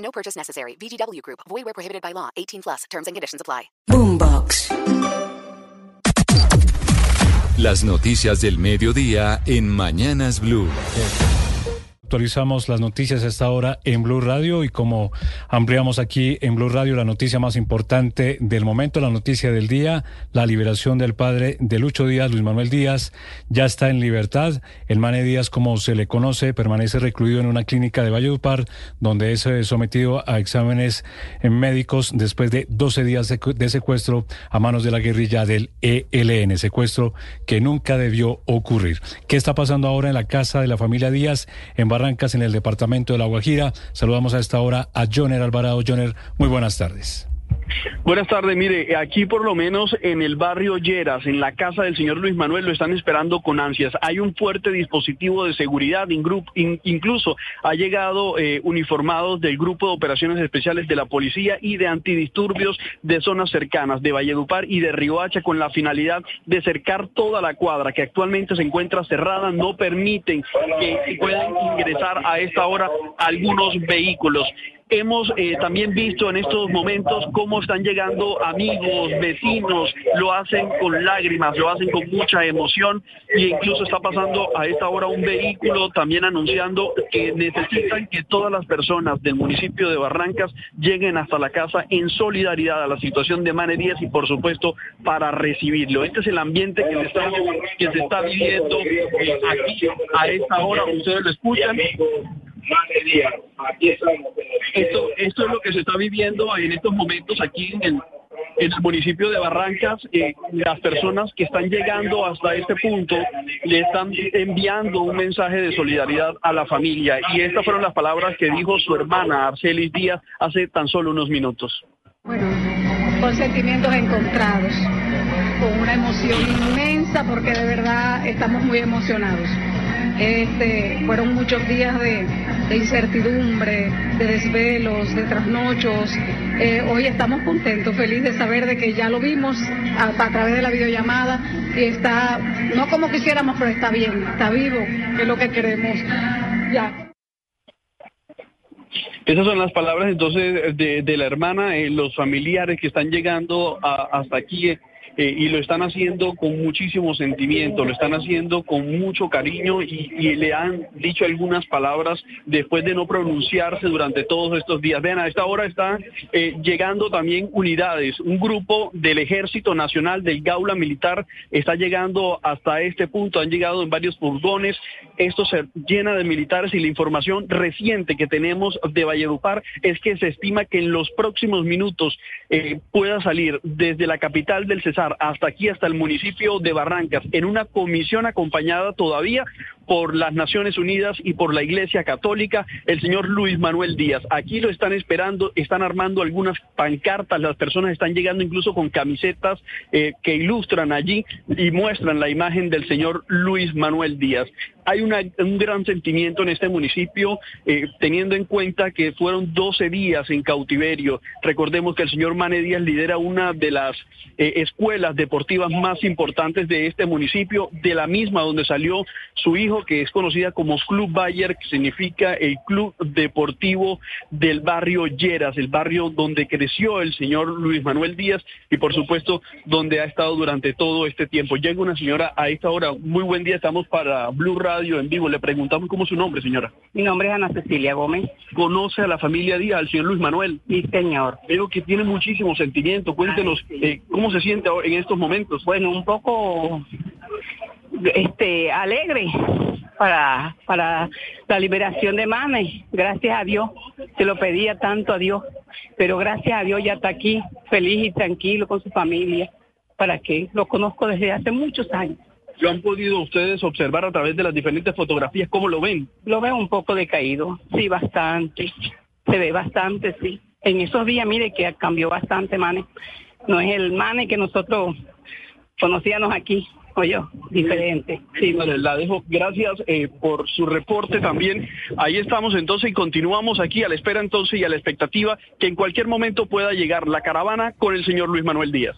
No purchase necessary. VGW Group. Void where prohibited by law. 18 plus. Terms and conditions apply. Boombox. Las noticias del mediodía en Mañanas Blue. Actualizamos las noticias a esta hora en Blue Radio y como ampliamos aquí en Blue Radio la noticia más importante del momento, la noticia del día, la liberación del padre de Lucho Díaz, Luis Manuel Díaz, ya está en libertad. El Mane Díaz, como se le conoce, permanece recluido en una clínica de Valledupar, donde es eh, sometido a exámenes eh, médicos después de 12 días de secuestro a manos de la guerrilla del ELN, secuestro que nunca debió ocurrir. ¿Qué está pasando ahora en la casa de la familia Díaz en Barrancas, en el departamento de La Guajira. Saludamos a esta hora a Joner Alvarado. Joner, muy buenas tardes. Buenas tardes, mire, aquí por lo menos en el barrio Lleras, en la casa del señor Luis Manuel, lo están esperando con ansias. Hay un fuerte dispositivo de seguridad, incluso ha llegado eh, uniformados del Grupo de Operaciones Especiales de la Policía y de Antidisturbios de zonas cercanas, de Valledupar y de Riohacha, con la finalidad de cercar toda la cuadra, que actualmente se encuentra cerrada, no permiten que puedan ingresar a esta hora algunos vehículos. Hemos eh, también visto en estos momentos cómo están llegando amigos, vecinos, lo hacen con lágrimas, lo hacen con mucha emoción e incluso está pasando a esta hora un vehículo también anunciando que necesitan que todas las personas del municipio de Barrancas lleguen hasta la casa en solidaridad a la situación de Mane Díaz y por supuesto para recibirlo. Este es el ambiente que, se está viviendo eh, aquí a esta hora, ustedes lo escuchan. Esto, esto es lo que se está viviendo en estos momentos aquí en el, en el municipio de Barrancas, eh, las personas que están llegando hasta este punto le están enviando un mensaje de solidaridad a la familia. Y estas fueron las palabras que dijo su hermana Arcelis Díaz hace tan solo unos minutos. Bueno, con sentimientos encontrados, con una emoción inmensa porque de verdad estamos muy emocionados. Este, fueron muchos días de, incertidumbre, de desvelos, de trasnochos. Eh, hoy estamos contentos, felices de saber de que ya lo vimos a, través de la videollamada y está, no como quisiéramos, pero está bien, está vivo, es lo que queremos. Ya. Esas son las palabras entonces de, la hermana, eh, los familiares que están llegando hasta aquí eh, y lo están haciendo con muchísimo sentimiento, lo están haciendo con mucho cariño y, le han dicho algunas palabras después de no pronunciarse durante todos estos días. Vean, a esta hora están eh, llegando también unidades, un grupo del Ejército Nacional del Gaula Militar está llegando hasta este punto, han llegado en varios furgones, esto se llena de militares y la información reciente que tenemos de Valledupar es que se estima que en los próximos minutos eh, pueda salir desde la capital del Cesar hasta aquí, hasta el municipio de Barrancas, en una comisión acompañada todavía por las Naciones Unidas y por la Iglesia Católica, el señor Luis Manuel Díaz. Aquí lo están esperando, están armando algunas pancartas, las personas están llegando incluso con camisetas eh, que ilustran allí y muestran la imagen del señor Luis Manuel Díaz. Hay un gran sentimiento en este municipio, eh, teniendo en cuenta que fueron 12 días en cautiverio. Recordemos que el señor Mane Díaz lidera una de las eh, escuelas deportivas más importantes de este municipio, de la misma donde salió su hijo, que es conocida como Club Bayer, que significa el Club Deportivo del barrio Lleras, el barrio donde creció el señor Luis Manuel Díaz y por supuesto donde ha estado durante todo este tiempo. Llega una señora a esta hora, muy buen día, estamos para Blue Radio en vivo, le preguntamos cómo es su nombre, señora. Mi nombre es Ana Cecilia Gómez. ¿Conoce a la familia Díaz, al señor Luis Manuel? Sí, señor. Veo que tiene muchísimo sentimiento, cuéntenos eh, cómo se siente en estos momentos. Bueno, un poco este alegre para para la liberación de Mane. Gracias a Dios. Se lo pedía tanto a Dios, pero gracias a Dios ya está aquí, feliz y tranquilo con su familia. ¿Para qué? Lo conozco desde hace muchos años. ¿Lo han podido ustedes observar a través de las diferentes fotografías? ¿Cómo lo ven? Lo veo un poco decaído, sí, bastante se ve bastante, sí. En esos días, mire que cambió bastante, Mane. No es el Mane que nosotros conocíamos aquí, oye, diferente. Sí, la dejo. Gracias eh, por su reporte también. Ahí estamos entonces y continuamos aquí a la espera entonces y a la expectativa que en cualquier momento pueda llegar la caravana con el señor Luis Manuel Díaz.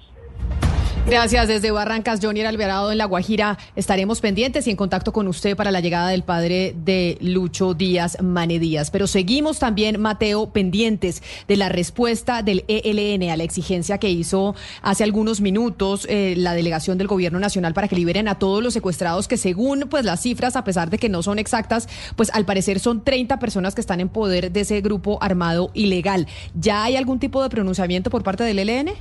Gracias. Desde Barrancas, Johnny Alvarado en La Guajira. Estaremos pendientes y en contacto con usted para la llegada del padre de Lucho Díaz Mane Díaz. Pero seguimos también, Mateo, pendientes de la respuesta del ELN a la exigencia que hizo hace algunos minutos eh, la delegación del Gobierno Nacional para que liberen a todos los secuestrados que según pues las cifras, a pesar de que no son exactas, pues al parecer son 30 personas que están en poder de ese grupo armado ilegal. ¿Ya hay algún tipo de pronunciamiento por parte del ELN?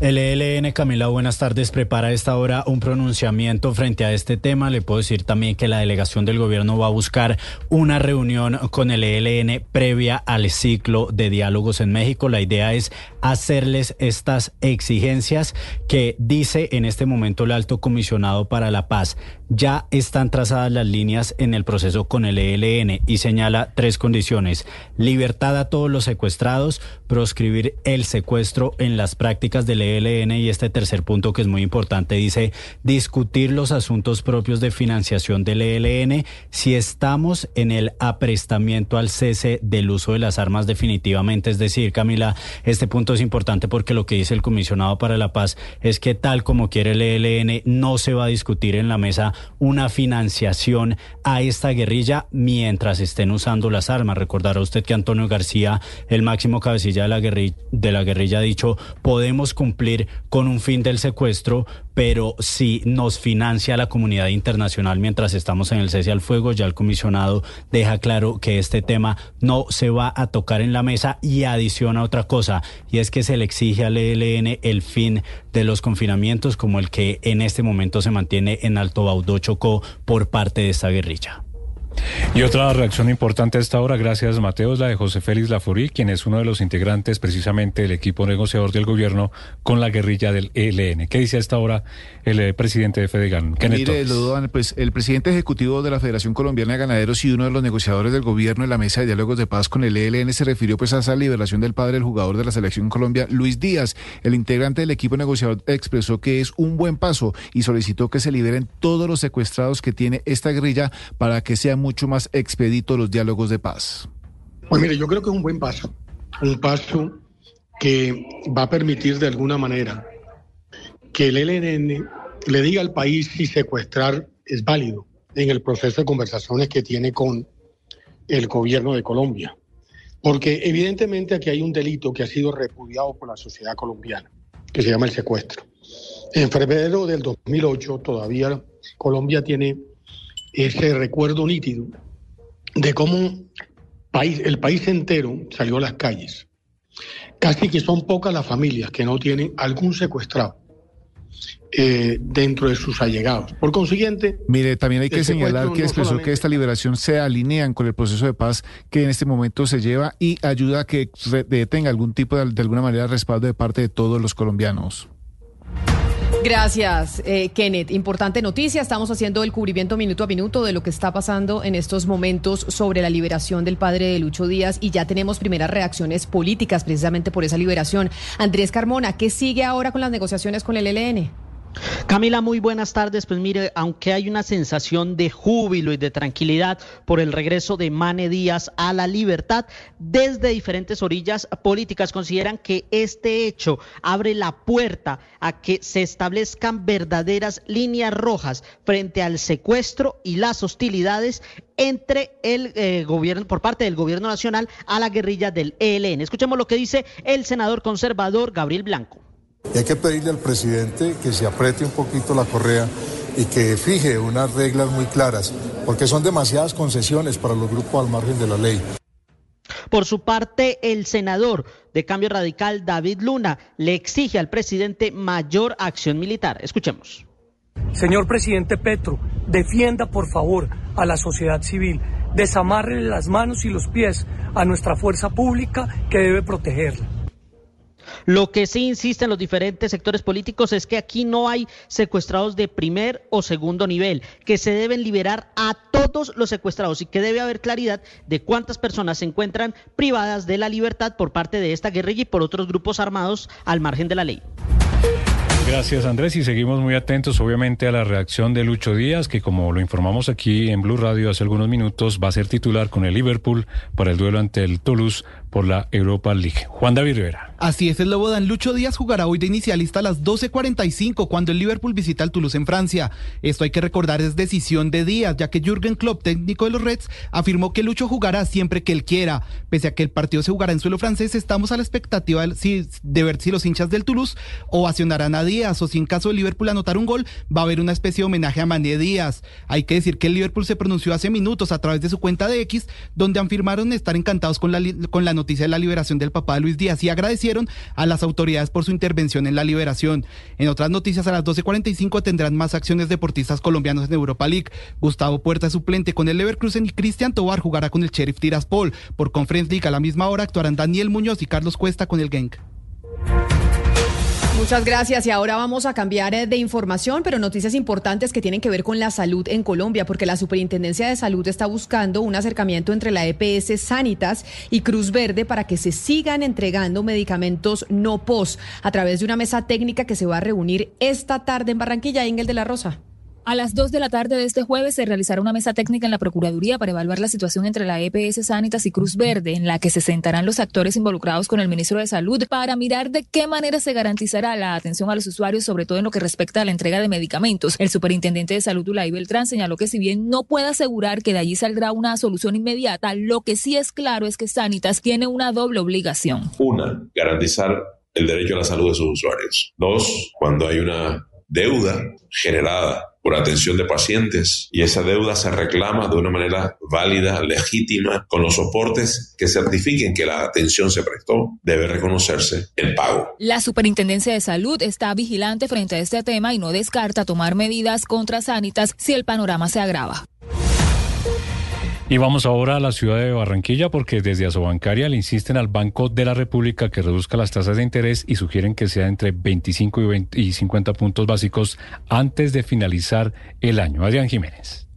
El ELN, Camila, buenas tardes, prepara a esta hora un pronunciamiento frente a este tema. Le puedo decir también que la delegación del gobierno va a buscar una reunión con el ELN previa al ciclo de diálogos en México. La idea es hacerles estas exigencias que dice en este momento el alto comisionado para la paz. Ya están trazadas las líneas en el proceso con el ELN y señala tres condiciones. Libertad a todos los secuestrados, proscribir el secuestro en las prácticas del ELN y este tercer punto que es muy importante dice discutir los asuntos propios de financiación del ELN si estamos en el aprestamiento al cese del uso de las armas definitivamente. Es decir, Camila, este punto es importante porque lo que dice el comisionado para la paz es que tal como quiere el ELN no se va a discutir en la mesa una financiación a esta guerrilla mientras estén usando las armas. Recordará usted que Antonio García, el máximo cabecilla de la guerrilla, de la guerrilla ha dicho, podemos cumplir con un fin del secuestro, pero si nos financia la comunidad internacional mientras estamos en el cese al fuego, ya el comisionado deja claro que este tema no se va a tocar en la mesa y adiciona otra cosa, y es que se le exige al ELN el fin de los confinamientos como el que en este momento se mantiene en Alto Baudó Chocó por parte de esta guerrilla. Y otra reacción importante a esta hora, gracias Mateo, es la de José Félix Laforí, quien es uno de los integrantes precisamente del equipo negociador del gobierno con la guerrilla del ELN. ¿Qué dice a esta hora el eh, presidente de Fedegan? Mire, pues el presidente ejecutivo de la Federación Colombiana de Ganaderos y uno de los negociadores del gobierno en la mesa de diálogos de paz con el ELN se refirió pues a esa liberación del padre del jugador de la selección Colombia, Luis Díaz. El integrante del equipo negociador expresó que es un buen paso y solicitó que se liberen todos los secuestrados que tiene esta guerrilla para que sean mucho más expedito los diálogos de paz? Pues mire, yo creo que es un buen paso, un paso que va a permitir de alguna manera que el ELN le diga al país si secuestrar es válido en el proceso de conversaciones que tiene con el gobierno de Colombia. Porque evidentemente aquí hay un delito que ha sido repudiado por la sociedad colombiana, que se llama el secuestro. En febrero del 2008 todavía Colombia tiene ese recuerdo nítido de cómo país, el país entero salió a las calles. Casi que son pocas las familias que no tienen algún secuestrado. Eh, dentro de sus allegados. Por consiguiente... Mire, también hay que señalar que expresó que esta liberación se alinean con el proceso de paz que en este momento se lleva y ayuda a que tenga algún tipo de, de alguna manera respaldo de parte de todos los colombianos. Gracias, eh, Kenneth. Importante noticia. Estamos haciendo el cubrimiento minuto a minuto de lo que está pasando en estos momentos sobre la liberación del padre de Lucho Díaz y ya tenemos primeras reacciones políticas precisamente por esa liberación. Andrés Carmona, ¿qué sigue ahora con las negociaciones con el ELN? Camila, muy buenas tardes. Pues mire, aunque hay una sensación de júbilo y de tranquilidad por el regreso de Mane Díaz a la libertad, desde diferentes orillas políticas consideran que este hecho abre la puerta a que se establezcan verdaderas líneas rojas frente al secuestro y las hostilidades entre el eh, gobierno, por parte del gobierno nacional a la guerrilla del ELN. Escuchemos lo que dice el senador conservador Gabriel Blanco. Y hay que pedirle al presidente que se apriete un poquito la correa y que fije unas reglas muy claras, porque son demasiadas concesiones para los grupos al margen de la ley. Por su parte, el senador de Cambio Radical, David Luna, le exige al presidente mayor acción militar. Escuchemos. Señor presidente Petro, defienda por favor a la sociedad civil, desamarre las manos y los pies a nuestra fuerza pública que debe protegerla. Lo que sí insisten los diferentes sectores políticos es que aquí no hay secuestrados de primer o segundo nivel, que se deben liberar a todos los secuestrados y que debe haber claridad de cuántas personas se encuentran privadas de la libertad por parte de esta guerrilla y por otros grupos armados al margen de la ley. Gracias Andrés y seguimos muy atentos obviamente a la reacción de Lucho Díaz que como lo informamos aquí en Blue Radio hace algunos minutos va a ser titular con el Liverpool para el duelo ante el Toulouse por la Europa League. Juan David Rivera. Así es, el Lobo Dan Lucho Díaz jugará hoy de inicialista a las 12.45 cuando el Liverpool visita el Toulouse en Francia. Esto hay que recordar es decisión de Díaz, ya que Jürgen Klopp, técnico de los Reds, afirmó que Lucho jugará siempre que él quiera. Pese a que el partido se jugará en suelo francés, estamos a la expectativa de ver si los hinchas del Toulouse ovacionarán a Díaz o si en caso de Liverpool anotar un gol, va a haber una especie de homenaje a Mané Díaz. Hay que decir que el Liverpool se pronunció hace minutos a través de su cuenta de X, donde afirmaron estar encantados con la, con la noticia de la liberación del papá de Luis Díaz y agradecieron a las autoridades por su intervención en la liberación. En otras noticias, a las 12.45 tendrán más acciones deportistas colombianos en Europa League. Gustavo Puerta suplente con el Leverkusen y Cristian Tobar jugará con el Sheriff Tiraspol. Por Conference League a la misma hora actuarán Daniel Muñoz y Carlos Cuesta con el Genk. Muchas gracias y ahora vamos a cambiar eh, de información, pero noticias importantes que tienen que ver con la salud en Colombia, porque la Superintendencia de Salud está buscando un acercamiento entre la EPS Sanitas y Cruz Verde para que se sigan entregando medicamentos no POS a través de una mesa técnica que se va a reunir esta tarde en Barranquilla, Ingel de la Rosa. A las 2 de la tarde de este jueves se realizará una mesa técnica en la Procuraduría para evaluar la situación entre la EPS Sanitas y Cruz Verde, en la que se sentarán los actores involucrados con el ministro de Salud para mirar de qué manera se garantizará la atención a los usuarios, sobre todo en lo que respecta a la entrega de medicamentos. El superintendente de Salud, Ulay Beltrán, señaló que si bien no puede asegurar que de allí saldrá una solución inmediata, lo que sí es claro es que Sanitas tiene una doble obligación. Una, garantizar el derecho a la salud de sus usuarios. Dos, cuando hay una deuda generada por atención de pacientes y esa deuda se reclama de una manera válida, legítima, con los soportes que certifiquen que la atención se prestó, debe reconocerse el pago. La Superintendencia de Salud está vigilante frente a este tema y no descarta tomar medidas contra Sanitas si el panorama se agrava. Y vamos ahora a la ciudad de Barranquilla porque desde Asobancaria le insisten al Banco de la República que reduzca las tasas de interés y sugieren que sea entre 25 y, 20 y 50 puntos básicos antes de finalizar el año. Adrián Jiménez.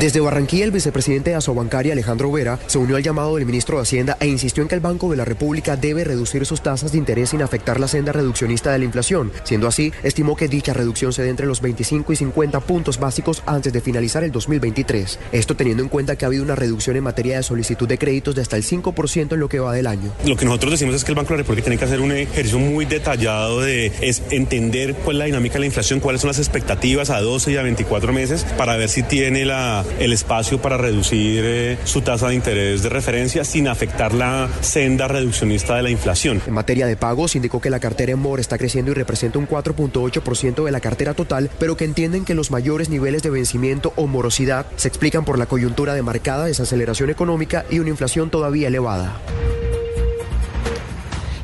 Desde Barranquilla, el vicepresidente de Asobancaria, Alejandro Vera, se unió al llamado del ministro de Hacienda e insistió en que el Banco de la República debe reducir sus tasas de interés sin afectar la senda reduccionista de la inflación. Siendo así, estimó que dicha reducción se dé entre los 25 y 50 puntos básicos antes de finalizar el 2023. Esto teniendo en cuenta que ha habido una reducción en materia de solicitud de créditos de hasta el 5% en lo que va del año. Lo que nosotros decimos es que el Banco de la República tiene que hacer un ejercicio muy detallado de entender cuál es la dinámica de la inflación, cuáles son las expectativas a 12 y a 24 meses para ver si tiene la, el espacio para reducir eh, su tasa de interés de referencia sin afectar la senda reduccionista de la inflación. En materia de pagos, indicó que la cartera en MOR está creciendo y representa un 4.8% de la cartera total, pero que entienden que los mayores niveles de vencimiento o morosidad se explican por la coyuntura de marcada desaceleración económica y una inflación todavía elevada.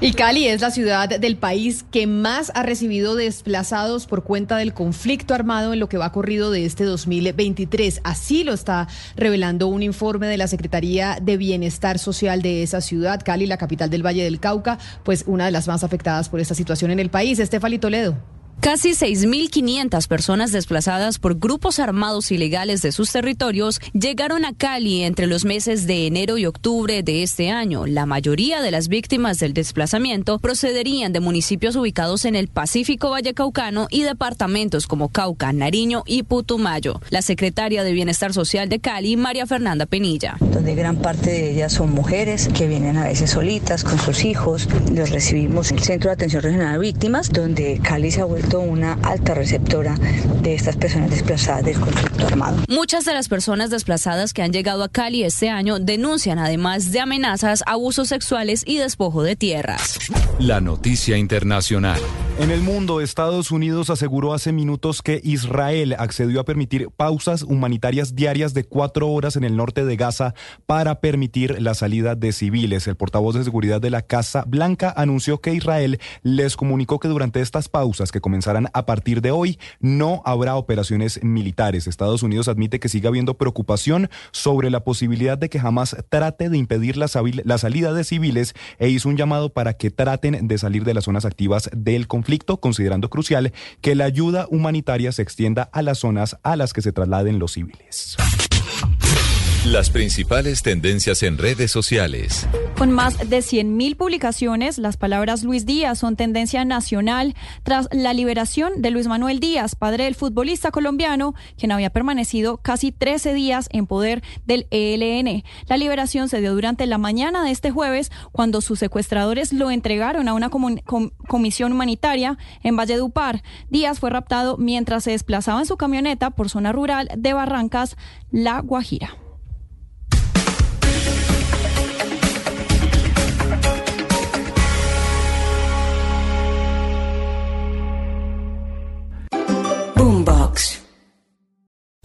Y Cali es la ciudad del país que más ha recibido desplazados por cuenta del conflicto armado en lo que va corrido de este 2023. Así lo está revelando un informe de la Secretaría de Bienestar Social de esa ciudad. Cali, la capital del Valle del Cauca, pues una de las más afectadas por esta situación en el país. Estefali Toledo. Casi 6.500 personas desplazadas por grupos armados ilegales de sus territorios llegaron a Cali entre los meses de enero y octubre de este año. La mayoría de las víctimas del desplazamiento procederían de municipios ubicados en el Pacífico Vallecaucano y departamentos como Cauca, Nariño y Putumayo. La secretaria de Bienestar Social de Cali, María Fernanda Penilla. Donde gran parte de ellas son mujeres que vienen a veces solitas con sus hijos. Los recibimos en el Centro de Atención Regional de Víctimas, donde Cali se ha vuelto una alta receptora de estas personas desplazadas del conflicto armado. Muchas de las personas desplazadas que han llegado a Cali este año denuncian además de amenazas, abusos sexuales y despojo de tierras. La noticia internacional. En el mundo, Estados Unidos aseguró hace minutos que Israel accedió a permitir pausas humanitarias diarias de cuatro horas en el norte de Gaza para permitir la salida de civiles. El portavoz de seguridad de la Casa Blanca anunció que Israel les comunicó que durante estas pausas, que comenzarán a partir de hoy, no habrá operaciones militares. Estados Unidos admite que sigue habiendo preocupación sobre la posibilidad de que jamás trate de impedir la, salida de civiles e hizo un llamado para que traten de salir de las zonas activas del conflicto conflicto, considerando crucial que la ayuda humanitaria se extienda a las zonas a las que se trasladen los civiles. Las principales tendencias en redes sociales. Con más de 100.000 publicaciones, las palabras Luis Díaz son tendencia nacional tras la liberación de Luis Manuel Díaz, padre del futbolista colombiano, quien había permanecido casi 13 días en poder del ELN. La liberación se dio durante la mañana de este jueves cuando sus secuestradores lo entregaron a una comisión humanitaria en Valledupar. Díaz fue raptado mientras se desplazaba en su camioneta por zona rural de Barrancas, La Guajira.